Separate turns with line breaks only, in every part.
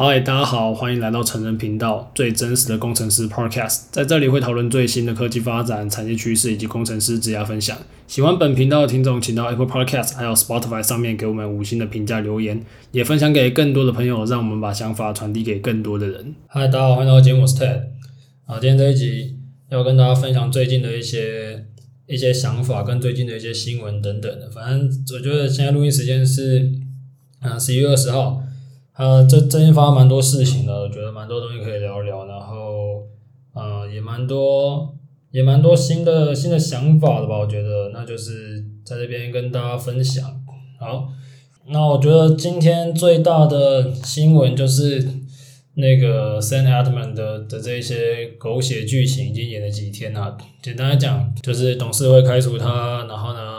嗨，大家好，欢迎来到成人频道，最真实的工程师 Podcast，在这里会讨论最新的科技发展、产业趋势以及工程师职涯分享。喜欢本频道的听众，请到 Apple Podcast 还有 Spotify 上面给我们五星的评价留言，也分享给更多的朋友，让我们把想法传递给更多的人。嗨，大家好，欢迎来到节目，我是 Ted。啊，今天这一集要跟大家分享最近的一些一些想法跟最近的一些新闻等等的。反正我觉得现在录音时间是啊十一月二十号。呃，这最近发生蛮多事情的，我觉得蛮多东西可以聊一聊，然后，呃，也蛮多，也蛮多新的新的想法的吧，我觉得，那就是在这边跟大家分享。好，那我觉得今天最大的新闻就是那个 Sam Altman 的的这一些狗血剧情已经演了几天了。简单来讲，就是董事会开除他，然后呢，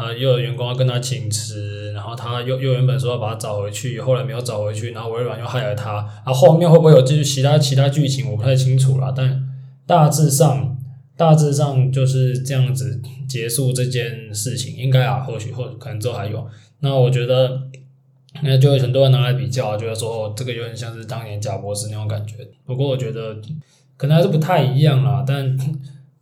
呃，又有员工要跟他请辞，然后他又又原本说要把他找回去，后来没有找回去，然后微软又害了他，啊，后面会不会有继续其他其他剧情，我不太清楚了，但大致上大致上就是这样子结束这件事情，应该啊，或许或可能之后还有。那我觉得，那就很多人拿来比较，觉得说，这个有点像是当年贾博士那种感觉。不过我觉得可能还是不太一样啦，但。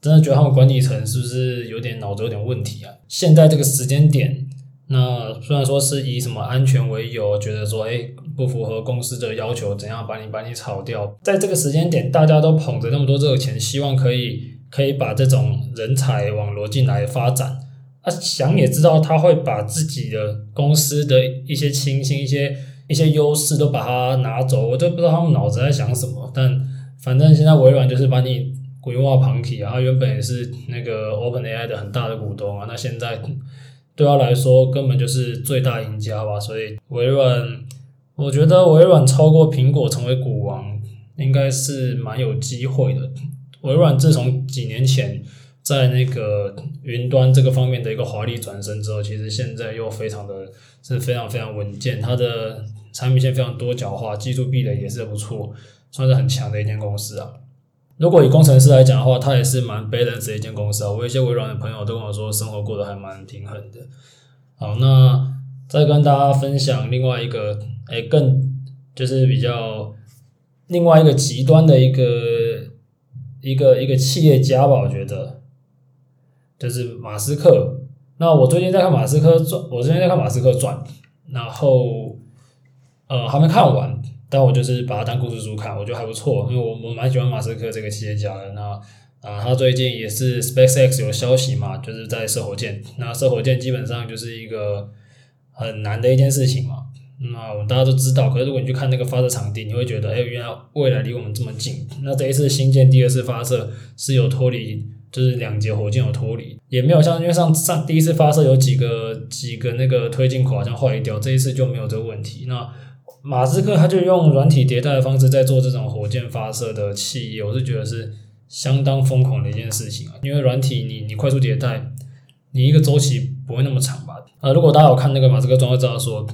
真的觉得他们管理层是不是有点脑子有点问题啊？现在这个时间点，那虽然说是以什么安全为由，觉得说诶不符合公司的要求，怎样把你把你炒掉？在这个时间点，大家都捧着那么多这个钱，希望可以可以把这种人才网罗进来发展。啊，想也知道他会把自己的公司的一些清新、一些一些优势都把它拿走，我就不知道他们脑子在想什么。但反正现在微软就是把你。规划庞体啊，他原本也是那个 OpenAI 的很大的股东啊，那现在对他来说根本就是最大赢家吧，所以微软，我觉得微软超过苹果成为股王应该是蛮有机会的。微软自从几年前在那个云端这个方面的一个华丽转身之后，其实现在又非常的是非常非常稳健，它的产品线非常多角化，技术壁垒也是不错，算是很强的一间公司啊。如果以工程师来讲的话，他也是蛮 balance 的一间公司啊。我有一些微软的朋友都跟我说，生活过得还蛮平衡的。好，那再跟大家分享另外一个，诶、更就是比较另外一个极端的一个一个一个企业家吧，我觉得就是马斯克。那我最近在看马斯克传，我最近在看马斯克传，然后呃还没看完。但我就是把它当故事书看，我觉得还不错，因为我我蛮喜欢马斯克这个企业家的。那啊，他最近也是 SpaceX 有消息嘛，就是在射火箭。那射火箭基本上就是一个很难的一件事情嘛。那我们大家都知道，可是如果你去看那个发射场地，你会觉得，哎，原来未来离我们这么近。那这一次新建第二次发射是有脱离，就是两节火箭有脱离，也没有像因为上上第一次发射有几个几个那个推进口好像坏掉，这一次就没有这个问题。那马斯克他就用软体迭代的方式在做这种火箭发射的器业，我是觉得是相当疯狂的一件事情啊。因为软体你你快速迭代，你一个周期不会那么长吧？呃，如果大家有看那个马斯克专，会知道说，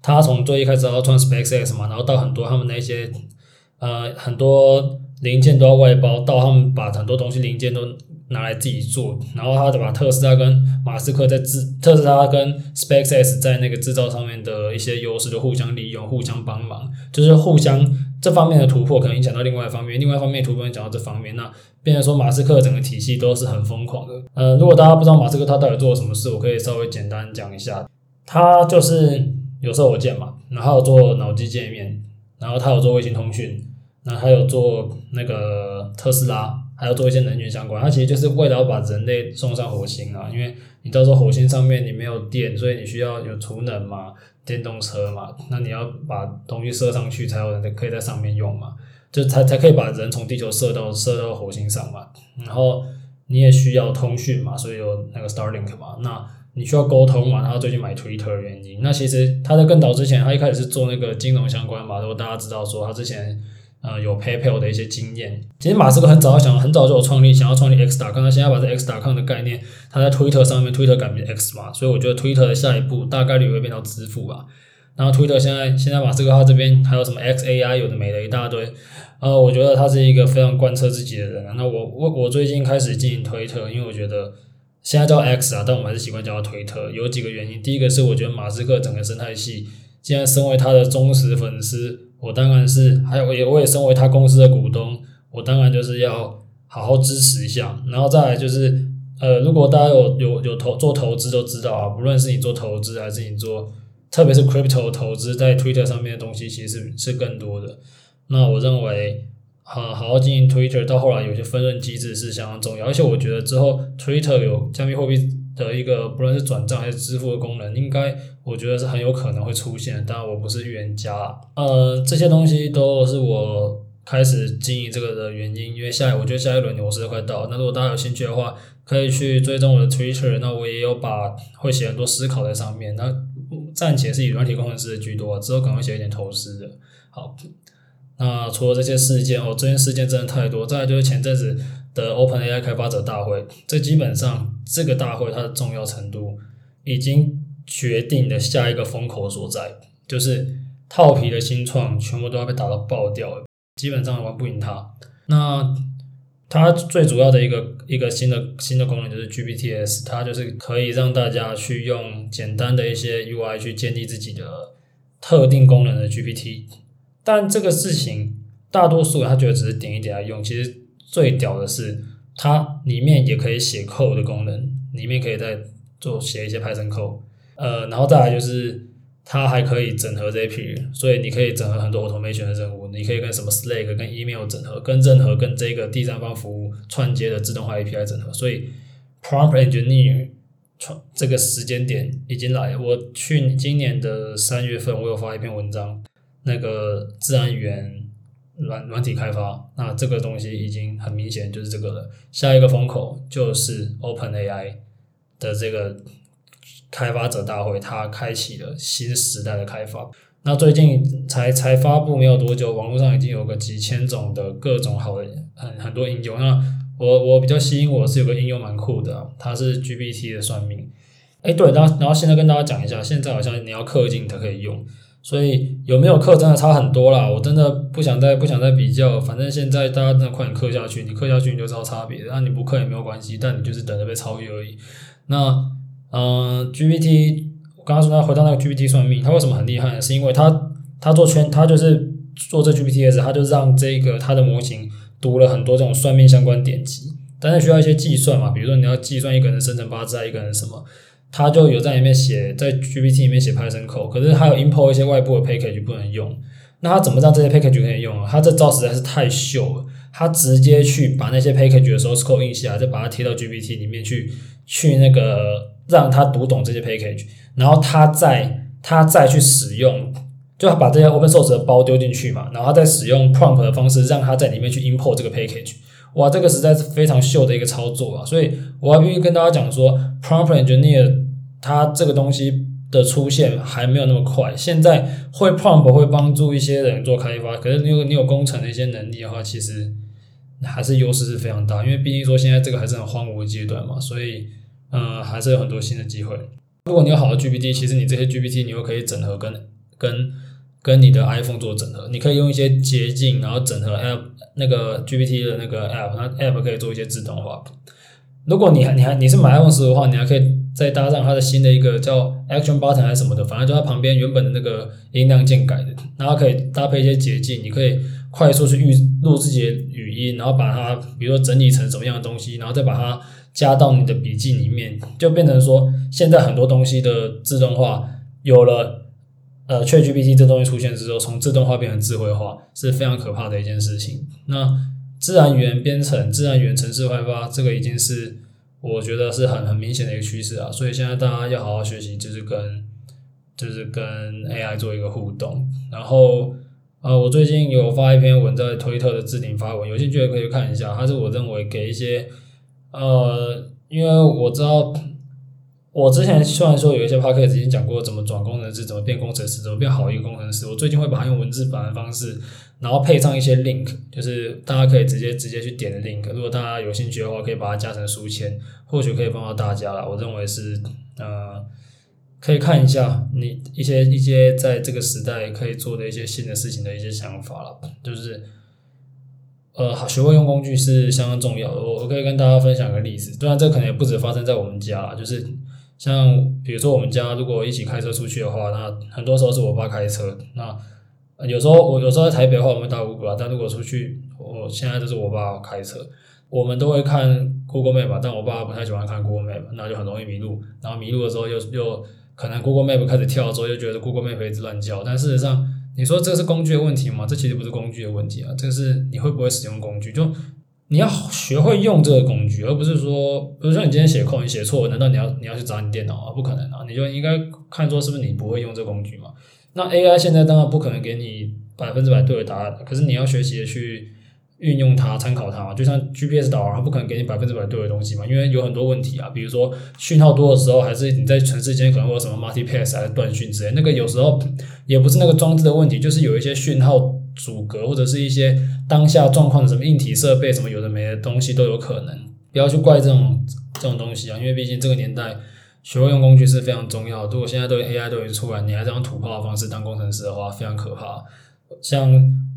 他从最一开始要创 SpaceX 嘛，然后到很多他们那些呃很多零件都要外包，到他们把很多东西零件都。拿来自己做，然后他就把特斯拉跟马斯克在制，特斯拉跟 SpaceX 在那个制造上面的一些优势，就互相利用、互相帮忙，就是互相这方面的突破可能影响到另外一方面，另外一方面突破影响到这方面，那变成说马斯克整个体系都是很疯狂的。呃，如果大家不知道马斯克他到底做了什么事，我可以稍微简单讲一下，他就是有射火箭嘛，然后做脑机界面，然后他有做卫星通讯，那还有做那个特斯拉。还要做一些能源相关，它其实就是为了要把人类送上火星啊，因为你到时候火星上面你没有电，所以你需要有储能嘛，电动车嘛，那你要把东西射上去，才有人可以在上面用嘛，就才才可以把人从地球射到射到火星上嘛。然后你也需要通讯嘛，所以有那个 Starlink 嘛，那你需要沟通嘛，他最近买 Twitter 的原因。那其实他在更早之前，他一开始是做那个金融相关嘛，如果大家知道说他之前。呃，有 PayPal 的一些经验。其实马斯克很早想，很早就有创立，想要创立 X.com。他现在把这 X.com 的概念，他在 Twitter 上面，Twitter 改名 X 嘛，所以我觉得 Twitter 的下一步大概率会变到支付吧。然后 Twitter 现在，现在马斯克他这边还有什么 XAI，有的没的一大堆。呃，我觉得他是一个非常贯彻自己的人。那我我我最近开始经营推特，因为我觉得现在叫 X 啊，但我们还是习惯叫他推特。有几个原因，第一个是我觉得马斯克整个生态系，既然身为他的忠实粉丝。我当然是还有也我也身为他公司的股东，我当然就是要好好支持一下。然后再来就是，呃，如果大家有有有投做投资都知道啊，不论是你做投资还是你做，特别是 crypto 投资，在 Twitter 上面的东西其实是是更多的。那我认为，好好好经营 Twitter，到后来有些分润机制是相当重要，而且我觉得之后 Twitter 有加密货币。的一个不论是转账还是支付的功能，应该我觉得是很有可能会出现。当然我不是预言家，呃，这些东西都是我开始经营这个的原因。因为下，我觉得下一轮牛市快到。那如果大家有兴趣的话，可以去追踪我的 Twitter。那我也有把会写很多思考在上面。那暂且是以软体工程师居多，之后可能会写一点投资的。好，那除了这些事件哦，这些事件真的太多。再就是前阵子。的 OpenAI 开发者大会，这基本上这个大会它的重要程度已经决定了下一个风口所在，就是套皮的新创全部都要被打到爆掉了，基本上玩不赢它。那它最主要的一个一个新的新的功能就是 GPTs，它就是可以让大家去用简单的一些 UI 去建立自己的特定功能的 GPT，但这个事情大多数人他觉得只是点一点来用，其实。最屌的是，它里面也可以写 code 的功能，里面可以再做写一些 Python code，呃，然后再来就是它还可以整合 Zapier，所以你可以整合很多 automation 的任务，你可以跟什么 Slack、跟 email 整合，跟任何跟这个第三方服务串接的自动化 API 整合，所以 prompt engineer 这个时间点已经来。我去今年的三月份，我有发一篇文章，那个自然语言。软软体开发，那这个东西已经很明显就是这个了。下一个风口就是 OpenAI 的这个开发者大会，它开启了新时代的开发。那最近才才发布没有多久，网络上已经有个几千种的各种好的很很多应用。那我我比较吸引我是有个应用蛮酷的，它是 GPT 的算命。哎，对，然后然后现在跟大家讲一下，现在好像你要氪金才可以用。所以有没有氪真的差很多啦，我真的不想再不想再比较，反正现在大家真的快点氪下去，你氪下去你就知道差别，那你不氪也没有关系，但你就是等着被超越而已。那嗯、GPT 我刚刚说他回到那个 GPT 算命，他为什么很厉害呢？是因为他他做圈，他就是做这 GPTs，他就让这个他的模型读了很多这种算命相关典籍，但是需要一些计算嘛，比如说你要计算一个人生辰八字啊，一个人什么。他就有在里面写，在 GPT 里面写 Python code，可是还有 import 一些外部的 package 不能用。那他怎么让这些 package 可以用啊？他这招实在是太秀了。他直接去把那些 package 的 source code 印下来，再把它贴到 GPT 里面去，去那个让他读懂这些 package，然后他再他再去使用，就把这些 open source 的包丢进去嘛，然后他再使用 prompt 的方式让他在里面去 import 这个 package。哇，这个实在是非常秀的一个操作啊！所以我要必须跟大家讲说，prompt engineer 它这个东西的出现还没有那么快。现在会 prompt 会帮助一些人做开发，可是你有你有工程的一些能力的话，其实还是优势是非常大。因为毕竟说现在这个还是很荒芜的阶段嘛，所以嗯、呃，还是有很多新的机会。如果你有好的 GPT，其实你这些 GPT 你又可以整合跟跟跟你的 iPhone 做整合，你可以用一些捷径，然后整合 App。那个 GPT 的那个 App，那 App 可以做一些自动化。如果你还你还你是买 iPhone 十的话，你还可以再搭上它的新的一个叫 Action Button 还是什么的，反正就它旁边原本的那个音量键改的，然后可以搭配一些捷径，你可以快速去预录自己的语音，然后把它比如说整理成什么样的东西，然后再把它加到你的笔记里面，就变成说现在很多东西的自动化有了。呃，ChatGPT 这东西出现之后，从自动化变成智慧化是非常可怕的一件事情。那自然语言编程、自然语言程式开发，这个已经是我觉得是很很明显的一个趋势啊。所以现在大家要好好学习，就是跟就是跟 AI 做一个互动。然后呃，我最近有发一篇文在推特的置顶发文，有兴趣的可以看一下。它是我认为给一些呃，因为我知道。我之前虽然说有一些 podcast 已经讲过怎么转工程师，怎么变工程师，怎么变好一个工程师。我最近会把它用文字版的方式，然后配上一些 link，就是大家可以直接直接去点的 link。如果大家有兴趣的话，可以把它加成书签，或许可以帮到大家啦。我认为是呃，可以看一下你一些一些在这个时代可以做的一些新的事情的一些想法了，就是。呃，好，学会用工具是相当重要的。我我可以跟大家分享个例子，当然这可能也不止发生在我们家，就是像比如说我们家如果一起开车出去的话，那很多时候是我爸开车，那有时候我有时候在台北的话，我们会打 Uber 啊，但如果出去，我现在都是我爸开车，我们都会看 Google Map 吧，但我爸不太喜欢看 Google Map，那就很容易迷路。然后迷路的时候又又可能 Google Map 开始跳的时候，又觉得 Google Map 一直乱叫。但事实上，你说这是工具的问题吗？这其实不是工具的问题啊，这是你会不会使用工具。就你要学会用这个工具，而不是说，比如说你今天写扣，你写错，难道你要你要去砸你电脑啊？不可能啊！你就应该看作是不是你不会用这个工具嘛？那 AI 现在当然不可能给你百分之百对的答案，可是你要学习的去运用它、参考它。就像 GPS 导航，它不可能给你百分之百对的东西嘛，因为有很多问题啊。比如说讯号多的时候，还是你在城市间可能会有什么 multipass 还是断讯之类，那个有时候也不是那个装置的问题，就是有一些讯号。阻隔或者是一些当下状况的什么硬体设备什么有的没的东西都有可能，不要去怪这种这种东西啊，因为毕竟这个年代学会用工具是非常重要的。如果现在都 AI 都已经出来，你还这样土炮的方式当工程师的话，非常可怕。像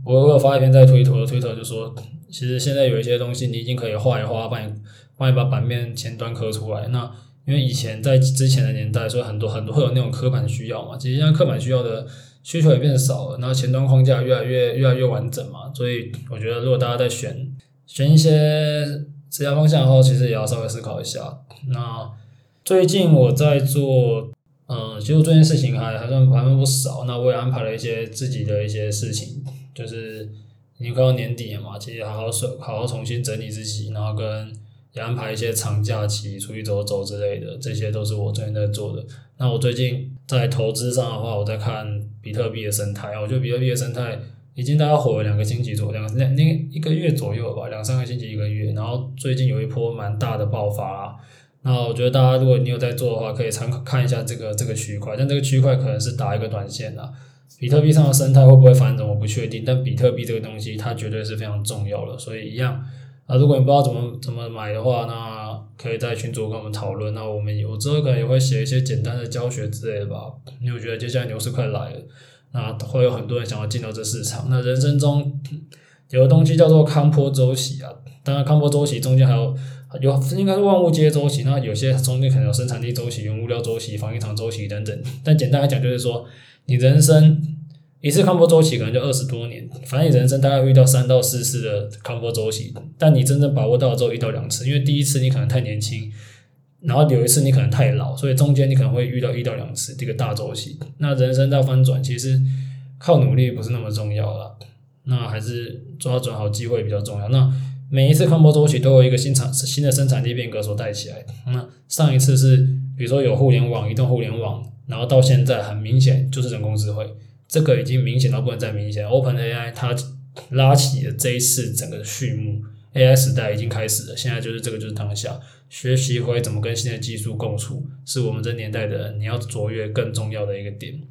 我我有发一篇在推特的推特就说，其实现在有一些东西你已经可以画一画，帮你帮你把版面前端刻出来。那因为以前在之前的年代，所以很多很多会有那种刻板需要嘛，其实现在刻板需要的。需求也变少了，然后前端框架越来越越来越完整嘛，所以我觉得如果大家在选选一些职业方向的话，其实也要稍微思考一下。那最近我在做，嗯，其实这件事情还还算还算不少。那我也安排了一些自己的一些事情，就是已经快到年底了嘛，其实好好说好好重新整理自己，然后跟也安排一些长假期出去走走之类的，这些都是我最近在做的。那我最近在投资上的话，我在看比特币的生态。我觉得比特币的生态已经大概火了两个星期左右，两两那一个月左右吧，两三个星期一个月。然后最近有一波蛮大的爆发啦。那我觉得大家如果你有在做的话，可以参考看一下这个这个区块。但这个区块可能是打一个短线的。比特币上的生态会不会反转，我不确定。但比特币这个东西，它绝对是非常重要的。所以一样。啊，如果你不知道怎么怎么买的话，那可以在群组跟我们讨论。那我们有之后可能也会写一些简单的教学之类的吧。因为我觉得接下来牛市快来了，那会有很多人想要进到这市场。那人生中有个东西叫做康波周期啊，当然康波周期中间还有有应该是万物皆周期。那有些中间可能有生产力周期、原物料周期、房地产周期等等。但简单来讲，就是说你人生。一次康波周期可能就二十多年，反正你人生大概遇到三到四次的康波周期，但你真正把握到了之后一到两次，因为第一次你可能太年轻，然后有一次你可能太老，所以中间你可能会遇到一到两次这个大周期。那人生要翻转，其实靠努力不是那么重要了，那还是抓准好机会比较重要。那每一次康波周期都有一个新产新的生产力变革所带起来。那上一次是比如说有互联网、移动互联网，然后到现在很明显就是人工智慧。这个已经明显到不能再明显。OpenAI 它拉起了这一次整个序幕，AI 时代已经开始了。现在就是这个就是当下，学习会怎么跟新的技术共处，是我们这年代的人你要卓越更重要的一个点。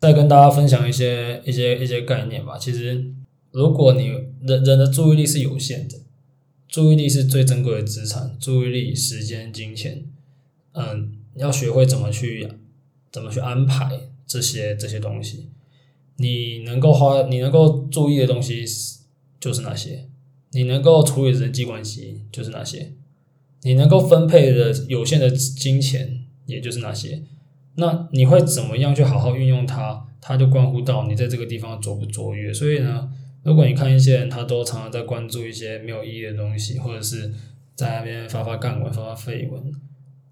再跟大家分享一些一些一些概念吧。其实，如果你人人的注意力是有限的，注意力是最珍贵的资产，注意力、时间、金钱，嗯，要学会怎么去怎么去安排这些这些东西。你能够花，你能够注意的东西就是那些；你能够处理的人际关系就是那些；你能够分配的有限的金钱也就是那些。那你会怎么样去好好运用它？它就关乎到你在这个地方卓不卓越。所以呢，如果你看一些人，他都常常在关注一些没有意义的东西，或者是在那边发发干文、发发废文，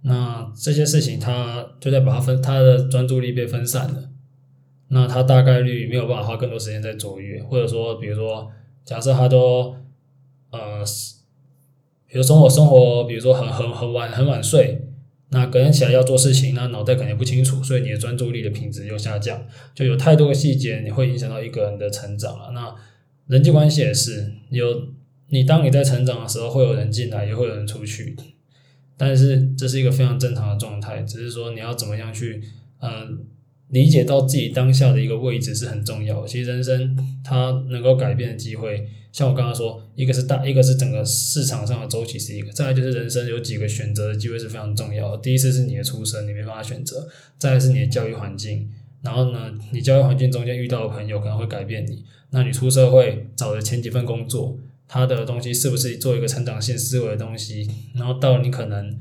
那这些事情他就在把他分，他的专注力被分散了。那他大概率没有办法花更多时间在卓越，或者说，比如说，假设他都，呃，比如说我生活，比如说很很很晚很晚睡，那隔天起来要做事情，那脑袋肯定不清楚，所以你的专注力的品质又下降，就有太多的细节，你会影响到一个人的成长了。那人际关系也是，有你当你在成长的时候，会有人进来，也会有人出去，但是这是一个非常正常的状态，只是说你要怎么样去，嗯、理解到自己当下的一个位置是很重要的。其实人生它能够改变的机会，像我刚刚说，一个是大，一个是整个市场上的周期是一个，再来就是人生有几个选择的机会是非常重要的。第一次是你的出生，你没办法选择；再是你的教育环境，然后呢，你教育环境中间遇到的朋友可能会改变你。那你出社会找的前几份工作，它的东西是不是做一个成长性思维的东西？然后到你可能。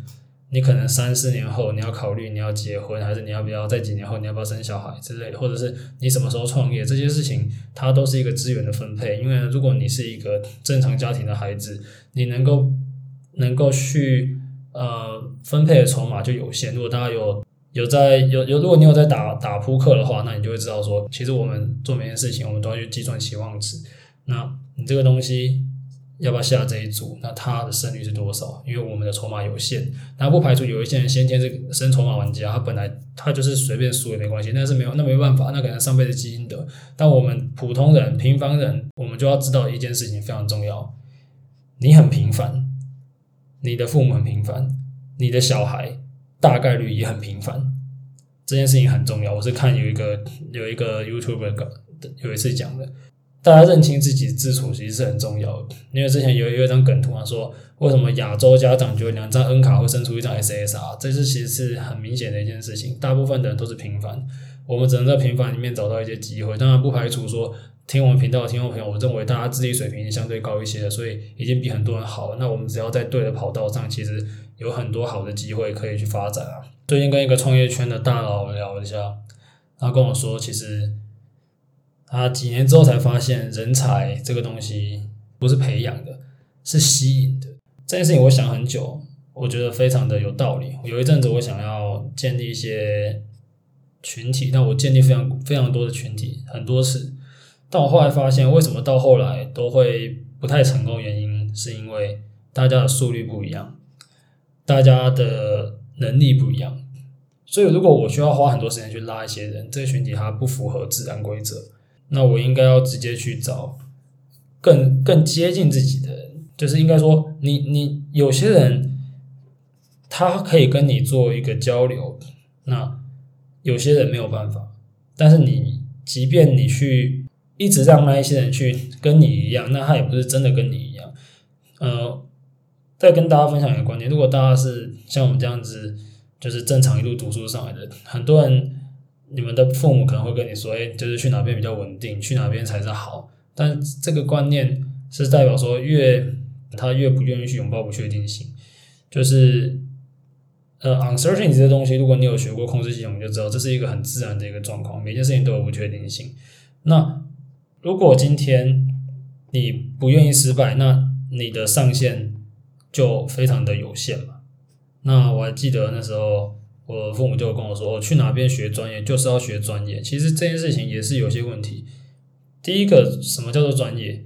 你可能三四年后你要考虑你要结婚，还是你要不要在几年后你要不要生小孩之类的，或者是你什么时候创业，这些事情它都是一个资源的分配。因为如果你是一个正常家庭的孩子，你能够能够去呃分配的筹码就有限。如果大家有有在有有，如果你有在打打扑克的话，那你就会知道说，其实我们做每件事情，我们都要去计算期望值。那你这个东西。要不要下这一组？那他的胜率是多少？因为我们的筹码有限，那不排除有一些人先天是生筹码玩家，他本来他就是随便输也没关系，但是没有那没办法，那可能上辈子基因的。但我们普通人、平凡人，我们就要知道一件事情非常重要：你很平凡，你的父母很平凡，你的小孩大概率也很平凡。这件事情很重要。我是看有一个有一个 YouTuber 有一次讲的。大家认清自己自处其实是很重要的，因为之前有有一张梗图啊，说为什么亚洲家长觉得两张 N 卡会生出一张 SSR，这是其实是很明显的一件事情。大部分的人都是平凡，我们只能在平凡里面找到一些机会。当然不排除说听我们频道的听众朋友，我认为大家智力水平相对高一些的，所以已经比很多人好了。那我们只要在对的跑道上，其实有很多好的机会可以去发展啊。最近跟一个创业圈的大佬聊一下，他跟我说，其实。他几年之后才发现，人才这个东西不是培养的，是吸引的。这件事情我想很久，我觉得非常的有道理。有一阵子我想要建立一些群体，但我建立非常非常多的群体，很多次。但我后来发现，为什么到后来都会不太成功？原因是因为大家的速率不一样，大家的能力不一样。所以如果我需要花很多时间去拉一些人，这个群体它不符合自然规则。那我应该要直接去找更更接近自己的人，就是应该说你，你你有些人他可以跟你做一个交流，那有些人没有办法。但是你即便你去一直让那一些人去跟你一样，那他也不是真的跟你一样。呃，再跟大家分享一个观点，如果大家是像我们这样子，就是正常一路读书上来的，很多人。你们的父母可能会跟你说：“诶，就是去哪边比较稳定，去哪边才是好。”但这个观念是代表说越，他越不愿意去拥抱不确定性。就是呃，uncertainty 这些东西，如果你有学过控制系统，你就知道这是一个很自然的一个状况。每件事情都有不确定性。那如果今天你不愿意失败，那你的上限就非常的有限嘛。那我还记得那时候。我父母就跟我说：“我去哪边学专业，就是要学专业。”其实这件事情也是有些问题。第一个，什么叫做专业？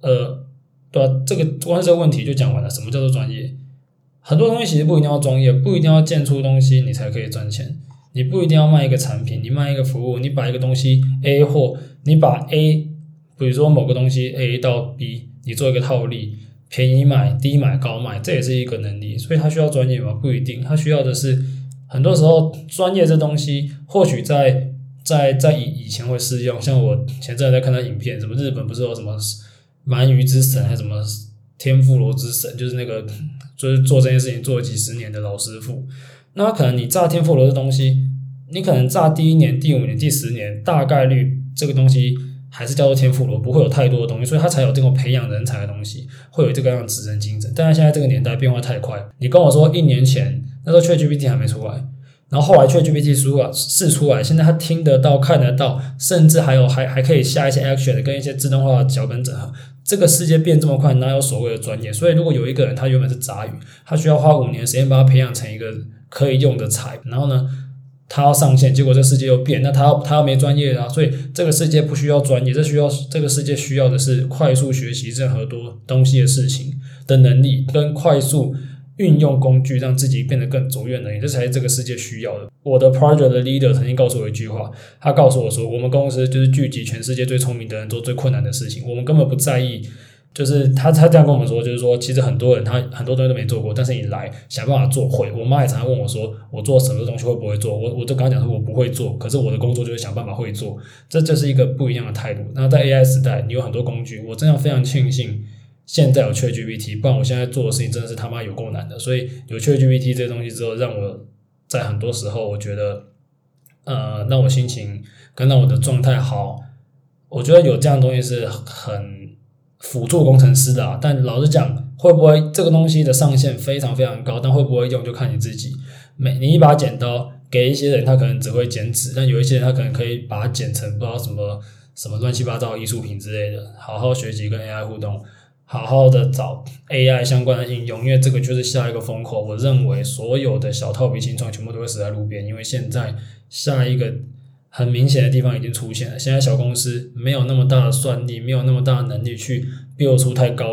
呃，对啊，这个光是问题就讲完了。什么叫做专业？很多东西其实不一定要专业，不一定要建出东西你才可以赚钱。你不一定要卖一个产品，你卖一个服务，你把一个东西 A 货，你把 A，比如说某个东西 A 到 B，你做一个套利。便宜买、低买、高卖，这也是一个能力，所以他需要专业吗？不一定，他需要的是很多时候专业这东西，或许在在在以以前会适用。像我前阵在看他影片，什么日本不是有什么鳗鱼之神，还是什么天妇罗之神，就是那个就是做这件事情做了几十年的老师傅。那可能你炸天妇罗的东西，你可能炸第一年、第五年、第十年，大概率这个东西。还是叫做天妇罗，不会有太多的东西，所以他才有这种培养人才的东西，会有这个样子职人精神。但是现在这个年代变化太快，你跟我说一年前那时候 ChatGPT 还没出来，然后后来 ChatGPT 出了是出来，现在他听得到、看得到，甚至还有还还可以下一些 action 跟一些自动化的脚本整合。这个世界变这么快，哪有所谓的专业？所以如果有一个人他原本是杂鱼，他需要花五年时间把他培养成一个可以用的才，然后呢？他要上线，结果这世界又变，那他要他要没专业啊，所以这个世界不需要专业，这需要这个世界需要的是快速学习任何多东西的事情的能力，跟快速运用工具，让自己变得更卓越能力，这才是这个世界需要的。我的 project 的 leader 曾经告诉我一句话，他告诉我说，我们公司就是聚集全世界最聪明的人做最困难的事情，我们根本不在意。就是他，他这样跟我们说，就是说，其实很多人他很多东西都没做过，但是你来想办法做会。我妈也常常问我说，我做什么东西会不会做？我我就跟他讲说，我不会做，可是我的工作就是想办法会做。这就是一个不一样的态度。那在 AI 时代，你有很多工具，我真的非常庆幸现在有 ChatGPT，不然我现在做的事情真的是他妈有够难的。所以有 ChatGPT 这些东西之后，让我在很多时候我觉得，呃，让我心情跟让我的状态好。我觉得有这样的东西是很。辅助工程师的啊，但老实讲，会不会这个东西的上限非常非常高，但会不会用就看你自己。每你一把剪刀给一些人，他可能只会剪纸，但有一些人他可能可以把它剪成不知道什么什么乱七八糟艺术品之类的。好好学习跟 AI 互动，好好的找 AI 相关的应用，因为这个就是下一个风口。我认为所有的小套皮新创全部都会死在路边，因为现在下一个很明显的地方已经出现了。现在小公司没有那么大的算力，没有那么大的能力去 build 出太高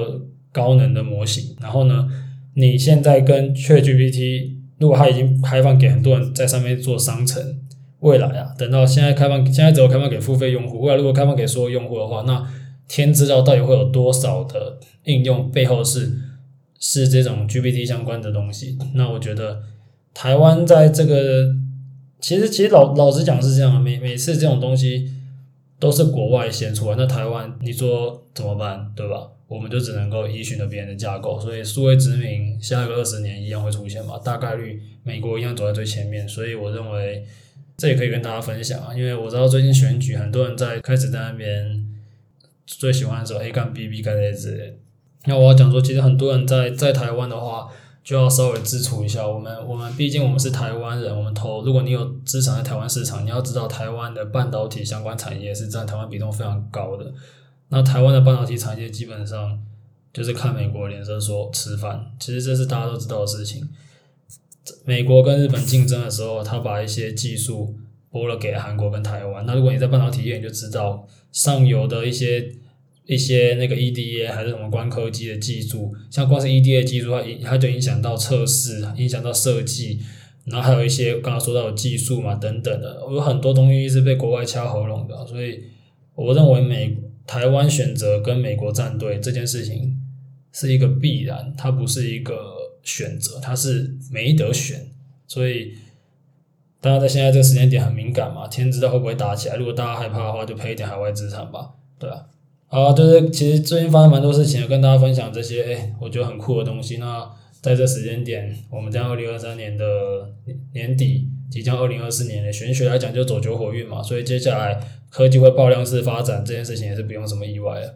高能的模型。然后呢，你现在跟 ChatGPT，如果它已经开放给很多人在上面做商城，未来啊，等到现在开放，现在只有开放给付费用户。未来如果开放给所有用户的话，那天知道到底会有多少的应用背后是是这种 GPT 相关的东西。那我觉得台湾在这个，其实其实老老实讲是这样，每每次这种东西都是国外先出来，那台湾你说怎么办，对吧？我们就只能够依循着别人的架构，所以数位殖民下一个二十年一样会出现嘛，大概率美国一样走在最前面，所以我认为这也可以跟大家分享啊，因为我知道最近选举很多人在开始在那边最喜欢说 A 杠 B B 杠 A 之类，那我要讲说，其实很多人在在台湾的话，就要稍微支出一下，我们我们毕竟我们是台湾人，我们投，如果你有资产在台湾市场，你要知道台湾的半导体相关产业是占台湾比重非常高的。那台湾的半导体产业基本上就是看美国脸色说吃饭，其实这是大家都知道的事情。美国跟日本竞争的时候，他把一些技术拨了给韩国跟台湾。那如果你在半导体业，你就知道上游的一些一些那个 EDA 还是什么光刻机的技术，像光是 EDA 技术，它影它就影响到测试，影响到设计，然后还有一些刚刚说到的技术嘛等等的，有很多东西是被国外掐喉咙的，所以我认为美。台湾选择跟美国站队这件事情是一个必然，它不是一个选择，它是没得选。所以大家在现在这个时间点很敏感嘛，天知道会不会打起来。如果大家害怕的话，就赔一点海外资产吧，对啊。好，就是其实最近发生蛮多事情，跟大家分享这些，哎，我觉得很酷的东西。那在这时间点，我们将二零二三年的年底，即将二零二四年的玄学来讲，就走九火运嘛，所以接下来。科技会爆量式发展，这件事情也是不用什么意外的。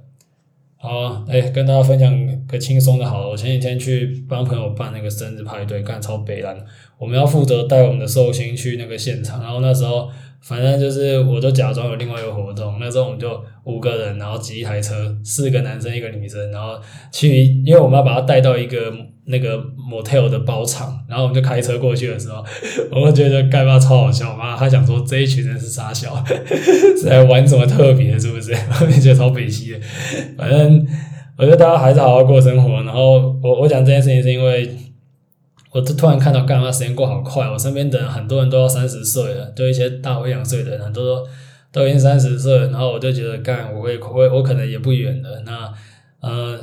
好啊，哎，跟大家分享个轻松的好。我前几天去帮朋友办那个生日派对，干超北烂。我们要负责带我们的寿星去那个现场，然后那时候。反正就是，我就假装有另外一个活动，那时候我们就五个人，然后挤一台车，四个男生一个女生，然后去，因为我们要把他带到一个那个 motel 的包场，然后我们就开车过去的时候，我们觉得盖爸超好笑，我妈，他想说这一群人是傻笑，是来玩什么特别，是不是？我就觉得超北七的，反正我觉得大家还是好好过生活。然后我我讲这件事情是因为。我就突然看到，干嘛时间过好快！我身边的人很多人都要三十岁了，就一些大我两岁的人，很多都都已经三十岁。然后我就觉得，干，我会会我可能也不远了。那呃，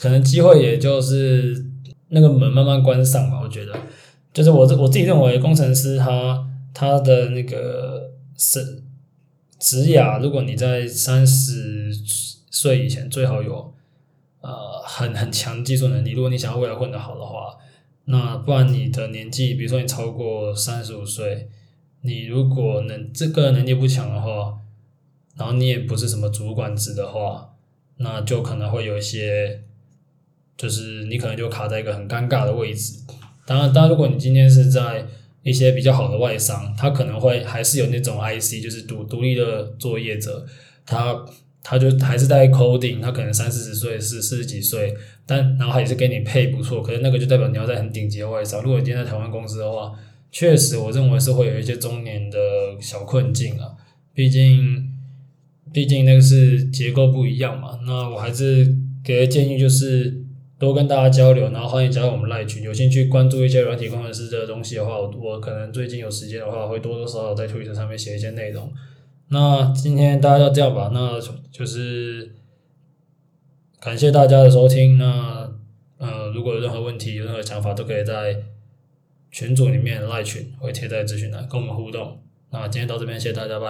可能机会也就是那个门慢慢关上吧。我觉得，就是我我自己认为，工程师他他的那个是职涯，如果你在三十岁以前，最好有呃很很强技术能力。如果你想要未来混得好的话。那不然你的年纪，比如说你超过三十五岁，你如果能这个能力不强的话，然后你也不是什么主管职的话，那就可能会有一些，就是你可能就卡在一个很尴尬的位置。当然，当然，如果你今天是在一些比较好的外商，他可能会还是有那种 IC，就是独独立的作业者，他。他就还是在 coding，他可能三四十岁，是四十几岁，但然后他也是给你配不错，可是那个就代表你要在很顶级的外商。如果你今天在台湾公司的话，确实我认为是会有一些中年的小困境啊，毕竟毕竟那个是结构不一样嘛。那我还是给的建议就是多跟大家交流，然后欢迎加入我们赖群，有兴趣关注一些软体工程师的东西的话，我我可能最近有时间的话，会多多少少在 Twitter 上面写一些内容。那今天大家就这样吧，那就是感谢大家的收听。那呃，如果有任何问题、有任何想法，都可以在群组里面赖群，会贴在咨询栏跟我们互动。那今天到这边，谢谢大家，拜。